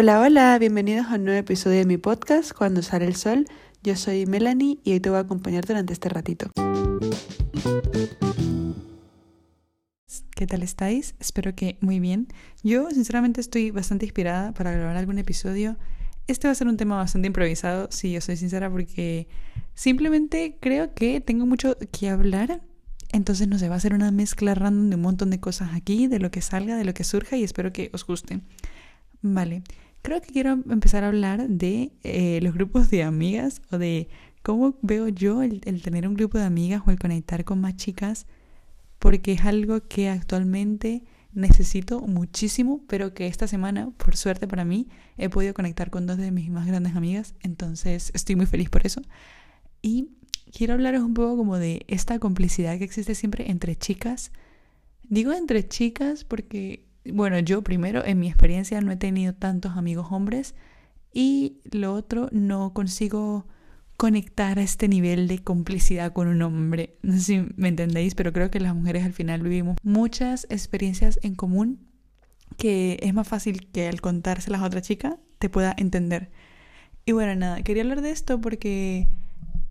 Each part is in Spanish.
Hola, hola, bienvenidos a un nuevo episodio de mi podcast Cuando sale el sol. Yo soy Melanie y hoy te voy a acompañar durante este ratito. ¿Qué tal estáis? Espero que muy bien. Yo sinceramente estoy bastante inspirada para grabar algún episodio. Este va a ser un tema bastante improvisado, si yo soy sincera, porque simplemente creo que tengo mucho que hablar. Entonces, no sé, va a ser una mezcla random de un montón de cosas aquí, de lo que salga, de lo que surja y espero que os guste. Vale, creo que quiero empezar a hablar de eh, los grupos de amigas o de cómo veo yo el, el tener un grupo de amigas o el conectar con más chicas porque es algo que actualmente necesito muchísimo, pero que esta semana, por suerte para mí, he podido conectar con dos de mis más grandes amigas, entonces estoy muy feliz por eso. Y quiero hablaros un poco como de esta complicidad que existe siempre entre chicas. Digo entre chicas porque, bueno, yo primero en mi experiencia no he tenido tantos amigos hombres y lo otro no consigo conectar a este nivel de complicidad con un hombre. No sé si me entendéis, pero creo que las mujeres al final vivimos muchas experiencias en común que es más fácil que al contárselas a otra chica te pueda entender. Y bueno, nada, quería hablar de esto porque,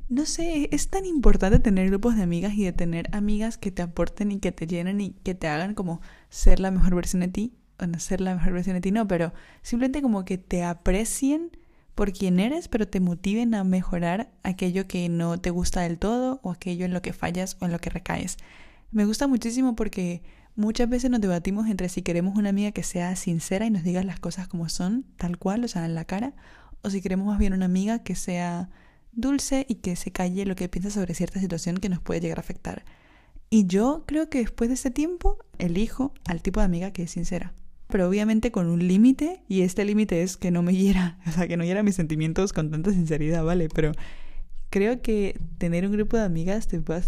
no sé, es tan importante tener grupos de amigas y de tener amigas que te aporten y que te llenen y que te hagan como ser la mejor versión de ti. Bueno, ser la mejor versión de ti no, pero simplemente como que te aprecien por quien eres, pero te motiven a mejorar aquello que no te gusta del todo o aquello en lo que fallas o en lo que recaes. Me gusta muchísimo porque muchas veces nos debatimos entre si queremos una amiga que sea sincera y nos diga las cosas como son, tal cual, o sea, en la cara, o si queremos más bien una amiga que sea dulce y que se calle lo que piensa sobre cierta situación que nos puede llegar a afectar. Y yo creo que después de ese tiempo elijo al tipo de amiga que es sincera pero obviamente con un límite y este límite es que no me hiera, o sea, que no hiera mis sentimientos con tanta sinceridad, ¿vale? Pero creo que tener un grupo de amigas te puede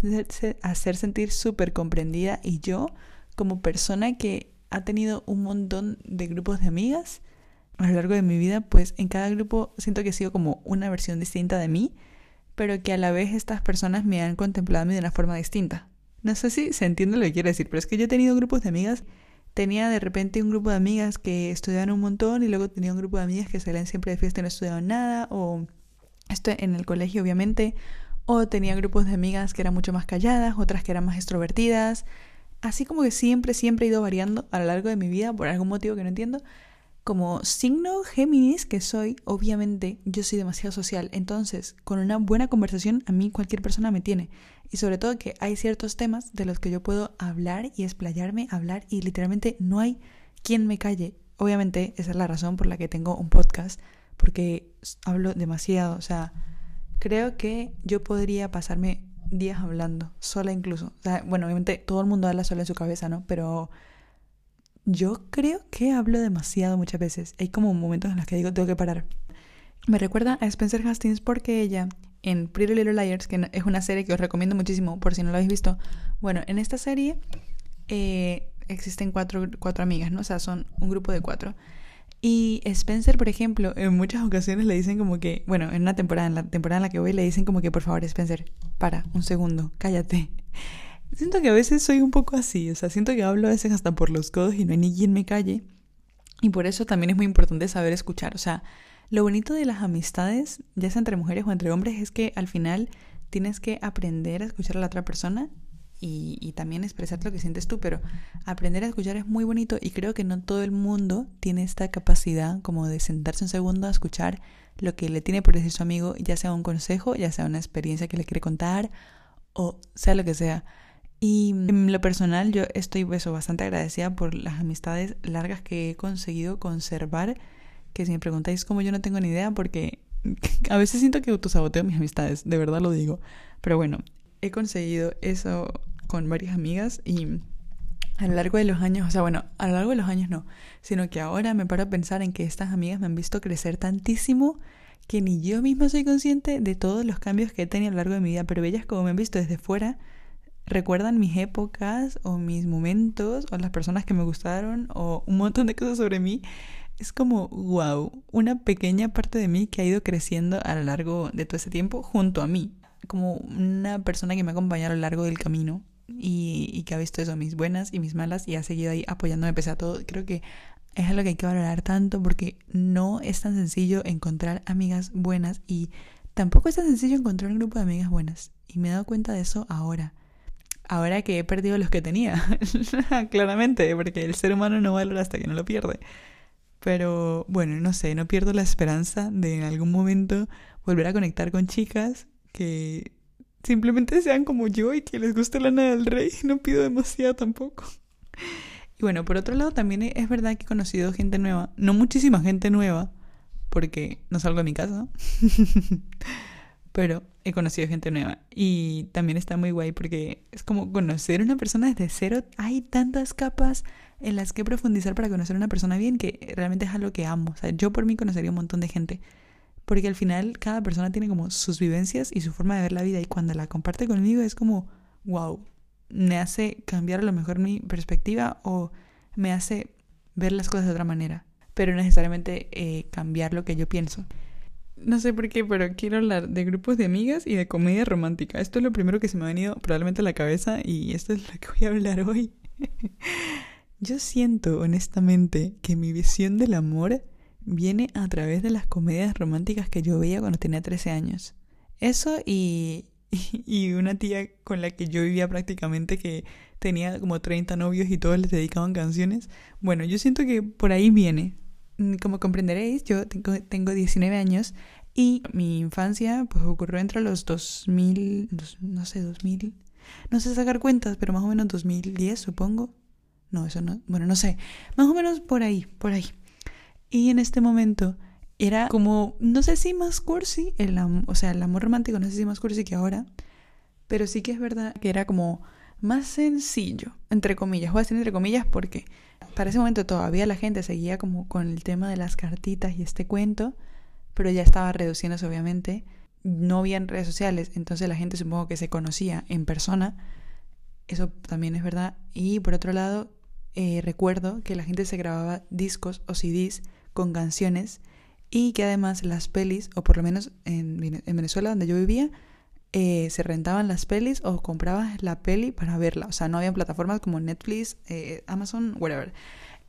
hacer sentir súper comprendida y yo como persona que ha tenido un montón de grupos de amigas a lo largo de mi vida, pues en cada grupo siento que he sido como una versión distinta de mí, pero que a la vez estas personas me han contemplado a mí de una forma distinta. No sé si se entiende lo que quiero decir, pero es que yo he tenido grupos de amigas tenía de repente un grupo de amigas que estudiaban un montón y luego tenía un grupo de amigas que salían siempre de fiesta y no estudiaban nada, o esto en el colegio obviamente, o tenía grupos de amigas que eran mucho más calladas, otras que eran más extrovertidas, así como que siempre, siempre he ido variando a lo largo de mi vida por algún motivo que no entiendo. Como signo Géminis que soy, obviamente yo soy demasiado social, entonces con una buena conversación a mí cualquier persona me tiene. Y sobre todo que hay ciertos temas de los que yo puedo hablar y explayarme, hablar y literalmente no hay quien me calle. Obviamente esa es la razón por la que tengo un podcast, porque hablo demasiado. O sea, creo que yo podría pasarme días hablando, sola incluso. O sea, bueno, obviamente todo el mundo habla sola en su cabeza, ¿no? Pero yo creo que hablo demasiado muchas veces. Hay como momentos en los que digo, tengo que parar. Me recuerda a Spencer Hastings porque ella en Pretty Little Liars, que es una serie que os recomiendo muchísimo por si no lo habéis visto. Bueno, en esta serie eh, existen cuatro, cuatro amigas, ¿no? O sea, son un grupo de cuatro. Y Spencer, por ejemplo, en muchas ocasiones le dicen como que, bueno, en una temporada, en la temporada en la que voy, le dicen como que, por favor, Spencer, para, un segundo, cállate. Siento que a veces soy un poco así, o sea, siento que hablo a veces hasta por los codos y no hay ni quien me calle. Y por eso también es muy importante saber escuchar, o sea, lo bonito de las amistades, ya sea entre mujeres o entre hombres, es que al final tienes que aprender a escuchar a la otra persona y, y, también expresar lo que sientes tú, pero aprender a escuchar es muy bonito y creo que no todo el mundo tiene esta capacidad como de sentarse un segundo a escuchar lo que le tiene por decir su amigo, ya sea un consejo, ya sea una experiencia que le quiere contar o sea lo que sea. Y en lo personal yo estoy eso, bastante agradecida por las amistades largas que he conseguido conservar que si me preguntáis cómo yo no tengo ni idea porque a veces siento que autosaboteo mis amistades, de verdad lo digo. Pero bueno, he conseguido eso con varias amigas y a lo largo de los años, o sea, bueno, a lo largo de los años no, sino que ahora me paro a pensar en que estas amigas me han visto crecer tantísimo que ni yo misma soy consciente de todos los cambios que he tenido a lo largo de mi vida, pero ellas como me han visto desde fuera, recuerdan mis épocas o mis momentos o las personas que me gustaron o un montón de cosas sobre mí es como, wow, una pequeña parte de mí que ha ido creciendo a lo largo de todo ese tiempo junto a mí, como una persona que me ha acompañado a lo largo del camino y, que ha visto eso, mis buenas y mis malas y ha seguido ahí apoyándome pese a todo. Creo que es algo que hay que valorar tanto porque no es tan sencillo encontrar amigas buenas y tampoco es tan sencillo encontrar un grupo de amigas buenas. Y me he dado cuenta de eso ahora. Ahora que he perdido los que tenía. Claramente, porque el ser humano no valora hasta que no lo pierde. Pero bueno, no sé, no pierdo la esperanza de en algún momento volver a conectar con chicas que simplemente sean como yo y que les guste la nada del rey. No pido demasiado tampoco. Y bueno, por otro lado, también es verdad que he conocido gente nueva. No muchísima gente nueva, porque no salgo de mi casa. Pero he conocido gente nueva. Y también está muy guay porque es como conocer a una persona desde cero. Hay tantas capas en las que profundizar para conocer a una persona bien que realmente es algo que amo. O sea, yo por mí conocería un montón de gente. Porque al final cada persona tiene como sus vivencias y su forma de ver la vida. Y cuando la comparte conmigo es como, wow, me hace cambiar a lo mejor mi perspectiva o me hace ver las cosas de otra manera. Pero necesariamente eh, cambiar lo que yo pienso. No sé por qué, pero quiero hablar de grupos de amigas y de comedia romántica. Esto es lo primero que se me ha venido probablemente a la cabeza y esto es lo que voy a hablar hoy. Yo siento honestamente que mi visión del amor viene a través de las comedias románticas que yo veía cuando tenía 13 años. Eso y, y, una tía con la que yo vivía prácticamente que tenía como 30 novios y todos les dedicaban canciones. Bueno, yo siento que por ahí viene. Mm, como comprenderéis, yo tengo, tengo 19 años y mi infancia pues ocurrió entre los 2000, no sé, 2000, no sé sacar cuentas, pero más o menos 2010 supongo, no, eso no. Bueno, no sé. Más o menos por ahí, por ahí. Y en este momento era como, no sé si más cursi, el o sea, el amor romántico no sé si más cursi que ahora, pero sí que es verdad que era como más sencillo, entre comillas. Voy a decir entre comillas porque para ese momento todavía la gente seguía como con el tema de las cartitas y este cuento, pero ya estaba reduciéndose obviamente. No había redes sociales, entonces la gente supongo que se conocía en persona. Eso también es verdad. Y por otro lado, eh, recuerdo que la gente se grababa discos o CDs con canciones y que además las pelis, o por lo menos en, en Venezuela donde yo vivía, eh, se rentaban las pelis o comprabas la peli para verla. O sea, no había plataformas como Netflix, eh, Amazon, whatever.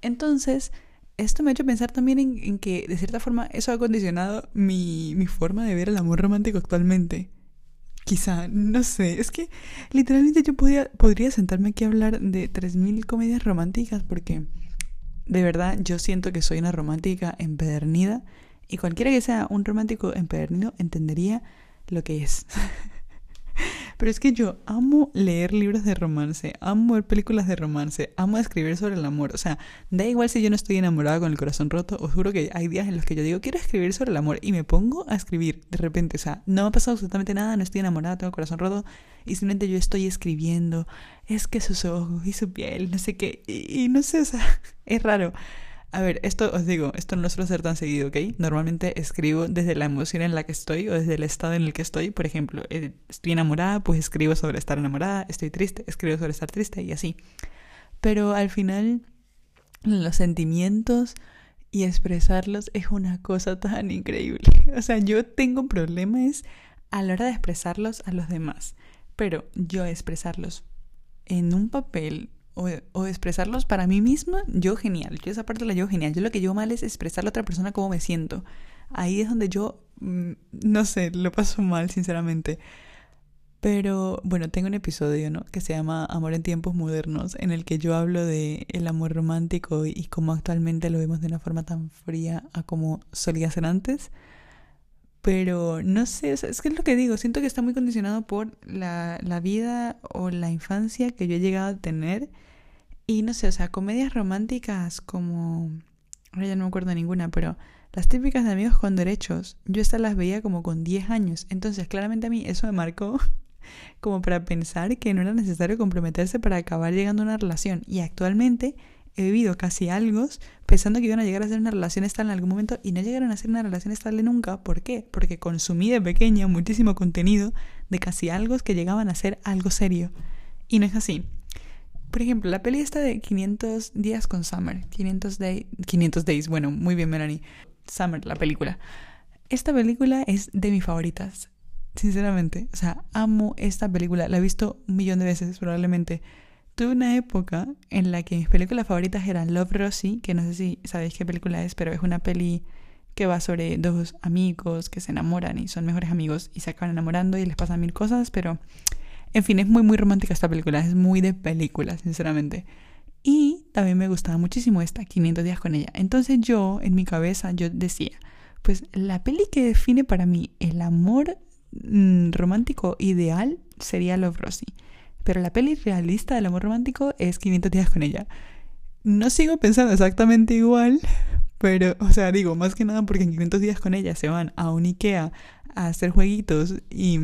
Entonces, esto me ha hecho pensar también en, que, de cierta forma, eso ha condicionado mi, mi forma de ver el amor romántico actualmente. Quizá, no sé, es que literalmente yo podría sentarme aquí a hablar de 3.000 comedias románticas porque de verdad yo siento que soy una romántica empedernida y cualquiera que sea un romántico empedernido entendería lo que es. Pero es que yo amo leer libros de romance, amo ver películas de romance, amo escribir sobre el amor. O sea, da igual si yo no estoy enamorada con el corazón roto, os juro que hay días en los que yo digo, quiero escribir sobre el amor y me pongo a escribir de repente. O sea, no me ha pasado absolutamente nada, no estoy enamorada, tengo el corazón roto y simplemente yo estoy escribiendo. Es que sus ojos y su piel, no sé qué. Y, y no sé, o sea, es raro. A ver, esto os digo, esto no suele ser tan seguido, ¿ok? Normalmente escribo desde la emoción en la que estoy o desde el estado en el que estoy. Por ejemplo, eh, estoy enamorada, pues escribo sobre estar enamorada, estoy triste, escribo sobre estar triste y así. Pero al final, los sentimientos y expresarlos es una cosa tan increíble. O sea, yo tengo problemas a la hora de expresarlos a los demás, pero yo expresarlos en un papel o, expresarlos para mí misma, yo genial. Yo esa parte la llevo genial. Yo lo que llevo mal es expresarle a otra persona cómo me siento. Ahí es donde yo, mm, no sé, lo paso mal, sinceramente. Pero bueno, tengo un episodio, ¿no? Que se llama Amor en tiempos modernos, en el que yo hablo de el amor romántico y cómo actualmente lo vemos de una forma tan fría a como solía ser antes. Pero no sé, es que es lo que digo, siento que está muy condicionado por la, la vida o la infancia que yo he llegado a tener. Y no sé, o sea, comedias románticas como... Ahora ya no me acuerdo ninguna, pero las típicas de amigos con derechos, yo estas las veía como con 10 años. Entonces, claramente a mí eso me marcó como para pensar que no era necesario comprometerse para acabar llegando a una relación. Y actualmente he vivido casi algo pensando que iban a llegar a ser una relación estable en algún momento y no llegaron a ser una relación estable nunca. ¿Por qué? Porque consumí de pequeña muchísimo contenido de casi algo que llegaban a ser algo serio. Y no es así. Por ejemplo, la peli esta de 500 días con Summer. 500, day, 500 days. Bueno, muy bien, Melanie. Summer, la película. Esta película es de mis favoritas. Sinceramente. O sea, amo esta película. La he visto un millón de veces probablemente tuve una época en la que mis películas favoritas eran Love Rosie, que no sé si sabéis qué película es, pero es una peli que va sobre dos amigos que se enamoran y son mejores amigos y se acaban enamorando y les pasan mil cosas, pero en fin, es muy muy romántica esta película, es muy de película, sinceramente. Y también me gustaba muchísimo esta, 500 días con ella. Entonces yo, en mi cabeza, yo decía, pues la peli que define para mí el amor mm, romántico ideal sería Love Rosie. Pero la peli realista del amor romántico es 500 días con ella. No sigo pensando exactamente igual, pero, o sea, digo, más que nada porque en 500 días con ella se van a un Ikea a hacer jueguitos y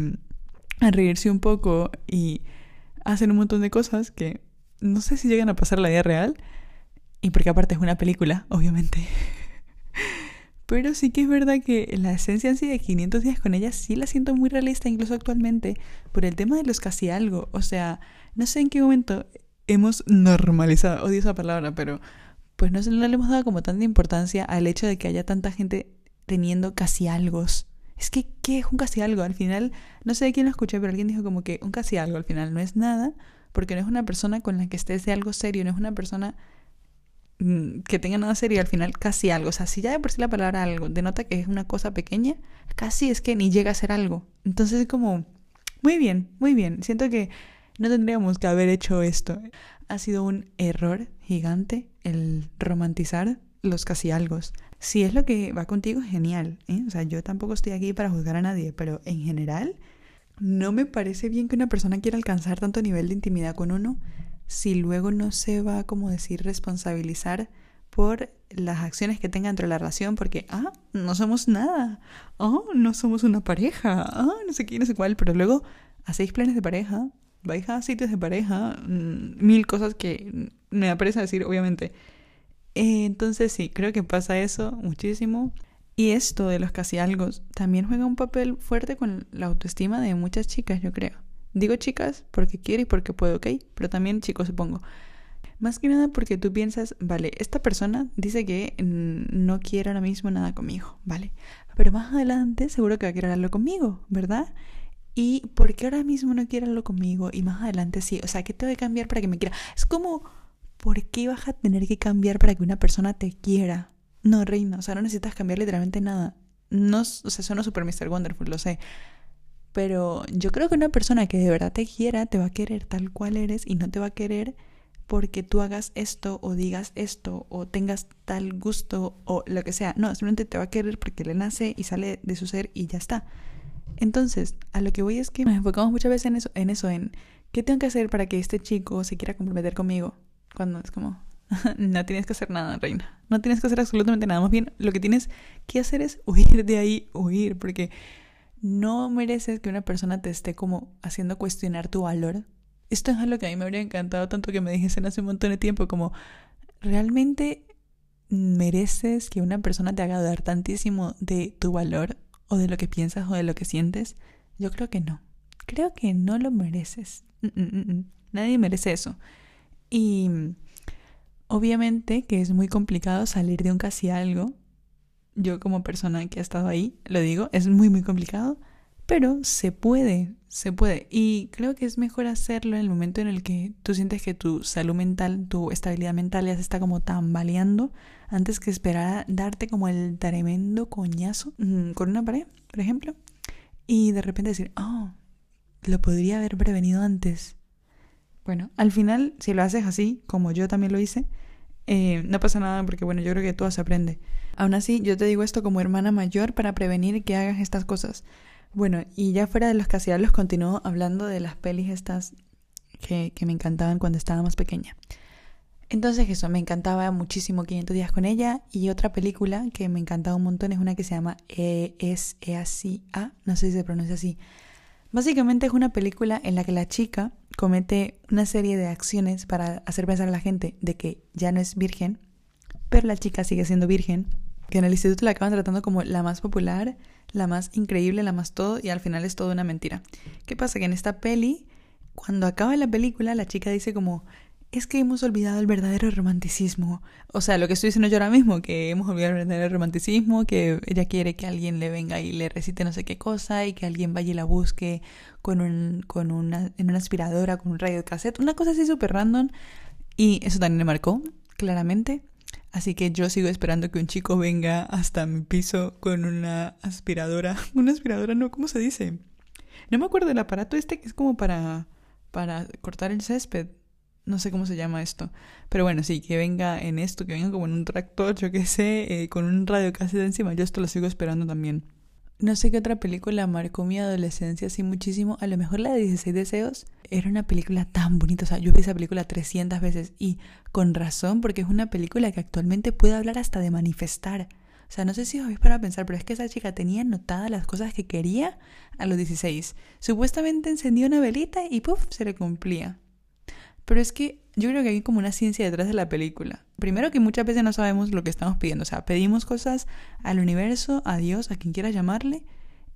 a reírse un poco y hacen un montón de cosas que no sé si llegan a pasar la vida real. Y porque aparte es una película, obviamente. Pero sí que es verdad que la esencia en sí de 500 días con ella sí la siento muy realista, incluso actualmente, por el tema de los casi algo. O sea, no sé en qué momento hemos normalizado, odio esa palabra, pero pues no, no le hemos dado como tanta importancia al hecho de que haya tanta gente teniendo casi algo. Es que, ¿qué es un casi algo? Al final, no sé de quién lo escuché, pero alguien dijo como que un casi algo al final no es nada, porque no es una persona con la que estés de algo serio, no es una persona mm, que tenga nada serio, al final casi algo. O sea, si ya de por sí la palabra algo denota que es una cosa pequeña, casi es que ni llega a ser algo. Entonces es como, muy bien, muy bien. Siento que no tendríamos que haber hecho esto. Ha sido un error gigante el romantizar los casi algo. Si es lo que va contigo, genial. ¿eh? O sea, yo tampoco estoy aquí para juzgar a nadie, pero en general no me parece bien que una persona quiera alcanzar tanto nivel de intimidad con uno si luego no se va, como decir, responsabilizar por las acciones que tenga dentro de la relación, porque, ah, no somos nada, oh, no somos una pareja, ah, no sé quién, no sé cuál, pero luego hacéis planes de pareja, vais a sitios de pareja, mm, mil cosas que me da decir, obviamente. Eh, entonces sí, creo que pasa eso muchísimo. Y esto de los casi algo también juega un papel fuerte con la autoestima de muchas chicas, yo creo. Digo chicas porque quiero y porque puedo, ¿ok? Pero también chicos, supongo. Más que nada porque tú piensas, vale, esta persona dice que no quiere ahora mismo nada conmigo, ¿vale? Pero más adelante seguro que va a querer hablarlo conmigo, ¿verdad? ¿Y por qué ahora mismo no quiere hablarlo conmigo? Y más adelante sí. O sea, ¿qué tengo que cambiar para que me quiera? Es como, ¿por qué vas a tener que cambiar para que una persona te quiera? No, reina, o sea, no necesitas cambiar literalmente nada. No, o sea, suena super Mr. Wonderful, lo sé. Pero yo creo que una persona que de verdad te quiera te va a querer tal cual eres y no te va a querer porque tú hagas esto o digas esto o tengas tal gusto o lo que sea. No, simplemente te va a querer porque le nace y sale de su ser y ya está. Entonces, a lo que voy es que nos enfocamos muchas veces en eso, en eso, en qué tengo que hacer para que este chico se quiera comprometer conmigo. Cuando es como, no tienes que hacer nada, reina. No tienes que hacer absolutamente nada. Más bien, lo que tienes que hacer es huir de ahí, huir, porque no mereces que una persona te esté como haciendo cuestionar tu valor. Esto es algo que a mí me habría encantado tanto que me dijesen hace un montón de tiempo, como, ¿realmente mereces que una persona te haga dudar tantísimo de tu valor o de lo que piensas o de lo que sientes? Yo creo que no. Creo que no lo mereces. Mm, mm, mm, Nadie merece eso. Y Obviamente que es muy complicado salir de un casi algo. Yo como persona que ha estado ahí, lo digo, es muy muy complicado, pero se puede, se puede. Y creo que es mejor hacerlo en el momento en el que tú sientes que tu salud mental, tu estabilidad mental ya se está como tambaleando, antes que esperar a darte como el tremendo coñazo mm, con una pared, por ejemplo, y de repente decir, oh, lo podría haber prevenido antes. Bueno, al final, si lo haces así, como yo también lo hice, eh, no pasa nada porque, bueno, yo creo que todo se aprende. Aún así, yo te digo esto como hermana mayor para prevenir que hagas estas cosas. Bueno, y ya fuera de los los continúo hablando de las pelis estas que, que me encantaban cuando estaba más pequeña. Entonces eso, me encantaba muchísimo 500 días con ella y otra película que me encantaba un montón es una que se llama e E así A, no sé si se pronuncia así. Básicamente es una película en la que la chica comete una serie de acciones para hacer pensar a la gente de que ya no es virgen, pero la chica sigue siendo virgen, que en el instituto la acaban tratando como la más popular, la más increíble, la más todo, y al final es todo una mentira. ¿Qué pasa? Que en esta peli, cuando acaba la película, la chica dice como, es que hemos olvidado el verdadero romanticismo. O sea, lo que estoy diciendo yo ahora mismo, que hemos olvidado el verdadero romanticismo, que ella quiere que alguien le venga y le recite no sé qué cosa y que alguien vaya y la busque con, un, con una, en una aspiradora, con un radio de cassette, una cosa así súper random. Y eso también me marcó, claramente. Así que yo sigo esperando que un chico venga hasta mi piso con una aspiradora. Una aspiradora, no, ¿cómo se dice? No me acuerdo del aparato este que es como para, para cortar el césped. No sé cómo se llama esto. Pero bueno, sí, que venga en esto, que venga como en un tractor, yo qué sé, eh, con un radio casi de encima. Yo esto lo sigo esperando también. No sé qué otra película marcó mi adolescencia así muchísimo. A lo mejor la de 16 deseos era una película tan bonita. O sea, yo vi esa película 300 veces y con razón, porque es una película que actualmente puede hablar hasta de manifestar. O sea, no sé si os habéis para pensar, pero es que esa chica tenía anotadas las cosas que quería a los 16. Supuestamente encendía una velita y ¡puf! se le cumplía. Pero es que yo creo que hay como una ciencia detrás de la película. Primero que muchas veces no sabemos lo que estamos pidiendo. O sea, pedimos cosas al universo, a Dios, a quien quiera llamarle,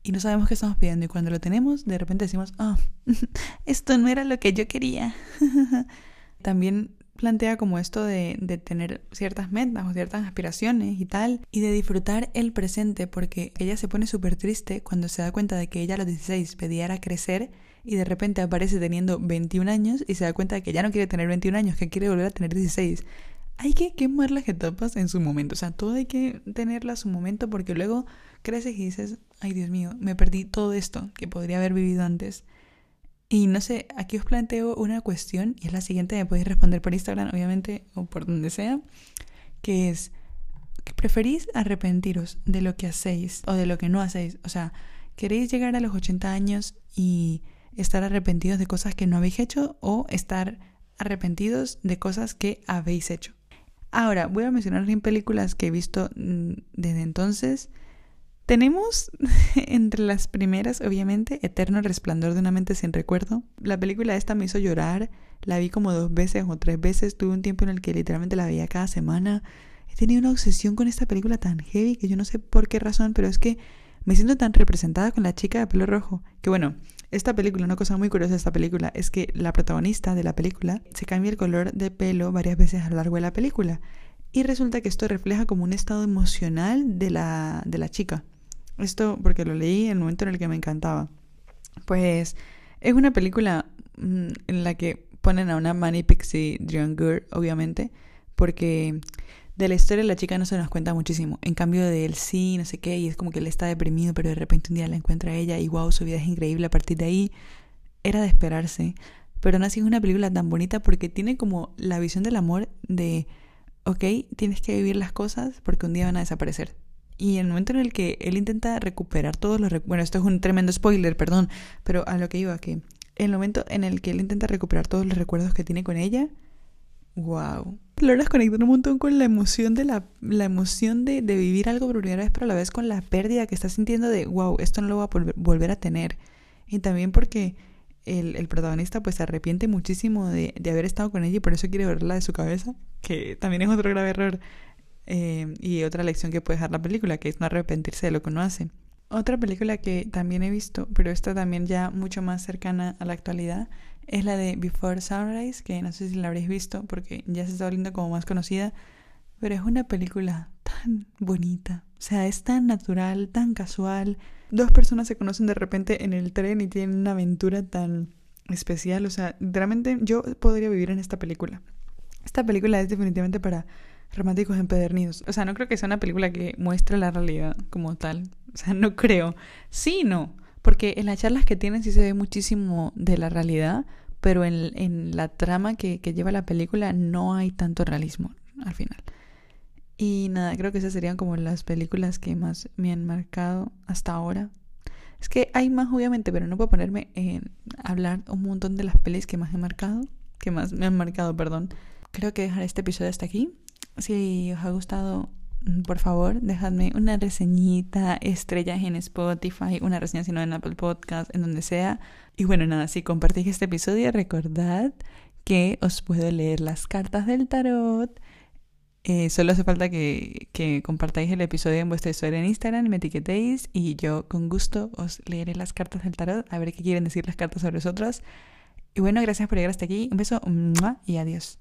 y no sabemos qué estamos pidiendo. Y cuando lo tenemos, de repente decimos, oh, esto no era lo que yo quería. También plantea como esto de, de, tener ciertas metas o ciertas aspiraciones y tal, y de disfrutar el presente, porque ella se pone súper triste cuando se da cuenta de que ella a los 16 pedía crecer y de repente aparece teniendo 21 años y se da cuenta de que ya no quiere tener 21 años, que quiere volver a tener 16. Hay que quemar las etapas en su momento, o sea, todo hay que tenerla a su momento porque luego creces y dices, ay Dios mío, me perdí todo esto que podría haber vivido antes. Y no sé, aquí os planteo una cuestión y es la siguiente, me podéis responder por Instagram, obviamente, o por donde sea, que es, ¿preferís arrepentiros de lo que hacéis o de lo que no hacéis? O sea, ¿queréis llegar a los 80 años y estar arrepentidos de cosas que no habéis hecho o estar arrepentidos de cosas que habéis hecho. Ahora, voy a mencionar películas que he visto mm, desde entonces. Tenemos entre las primeras, obviamente, Eterno Resplandor de una mente sin recuerdo. La película esta me hizo llorar. La vi como dos veces o tres veces. Tuve un tiempo en el que literalmente la veía cada semana. He tenido una obsesión con esta película tan heavy que yo no sé por qué razón, pero es que me siento tan representada con la chica de pelo rojo. Que bueno, esta película, una cosa muy curiosa de esta película es que la protagonista de la película se cambia el color de pelo varias veces a lo largo de la película. Y resulta que esto refleja como un estado emocional de la, de la chica. Esto porque lo leí en el momento en el que me encantaba. Pues es una película mm, en la que ponen a una Manny Pixie Dream Girl, obviamente, porque de la historia la chica no se nos cuenta muchísimo. En cambio de él sí, no sé qué, y es como que él está deprimido, pero de repente un día la encuentra a ella y wow, su vida es increíble. A partir de ahí era de esperarse. Pero no así es una película tan bonita porque tiene como la visión del amor de, ok, tienes que vivir las cosas porque un día van a desaparecer. Y el momento en el que él intenta recuperar todos los bueno, esto es un tremendo spoiler, perdón, pero a lo que iba, que el momento en el que él intenta recuperar todos los recuerdos que tiene con ella, wow, logras conectar un montón con la emoción de la, la emoción de, de, vivir algo por primera vez, pero a la vez con la pérdida que estás sintiendo de, wow, esto no lo voy a volver a tener. Y también porque el, el protagonista pues se arrepiente muchísimo de, de, haber estado con ella y por eso quiere verla de su cabeza, que también es otro grave error. Eh, y otra lección que puede dejar la película, que es no arrepentirse de lo que uno hace. Otra película que también he visto, pero esta también ya mucho más cercana a la actualidad, es la de Before Sunrise, que no sé si la habréis visto porque ya se está volviendo como más conocida, pero es una película tan bonita. O sea, es tan natural, tan casual. Dos personas se conocen de repente en el tren y tienen una aventura tan especial. O sea, realmente yo podría vivir en esta película. Esta película es definitivamente para románticos empedernidos. O sea, no creo que sea una película que muestre la realidad como tal. O sea, no creo. Sí, no. Porque en las charlas que tienen sí se ve muchísimo de la realidad, pero en, en la trama que, que, lleva la película no hay tanto realismo al final. Y nada, creo que esas serían como las películas que más me han marcado hasta ahora. Es que hay más obviamente, pero no puedo ponerme en hablar un montón de las pelis que más he marcado, que más me han marcado, perdón. Creo que dejar este episodio hasta aquí. Si os ha gustado, por favor, dejadme una reseñita, estrellas en Spotify, una reseña si no en Apple Podcast, en donde sea. Y bueno, nada, si compartís este episodio, recordad que os puedo leer las cartas del tarot. Eh, solo hace falta que, que compartáis el episodio en vuestra historia en Instagram, me etiquetéis y yo con gusto os leeré las cartas del tarot, a ver qué quieren decir las cartas sobre vosotros. Y bueno, gracias por llegar hasta aquí. Un beso y adiós.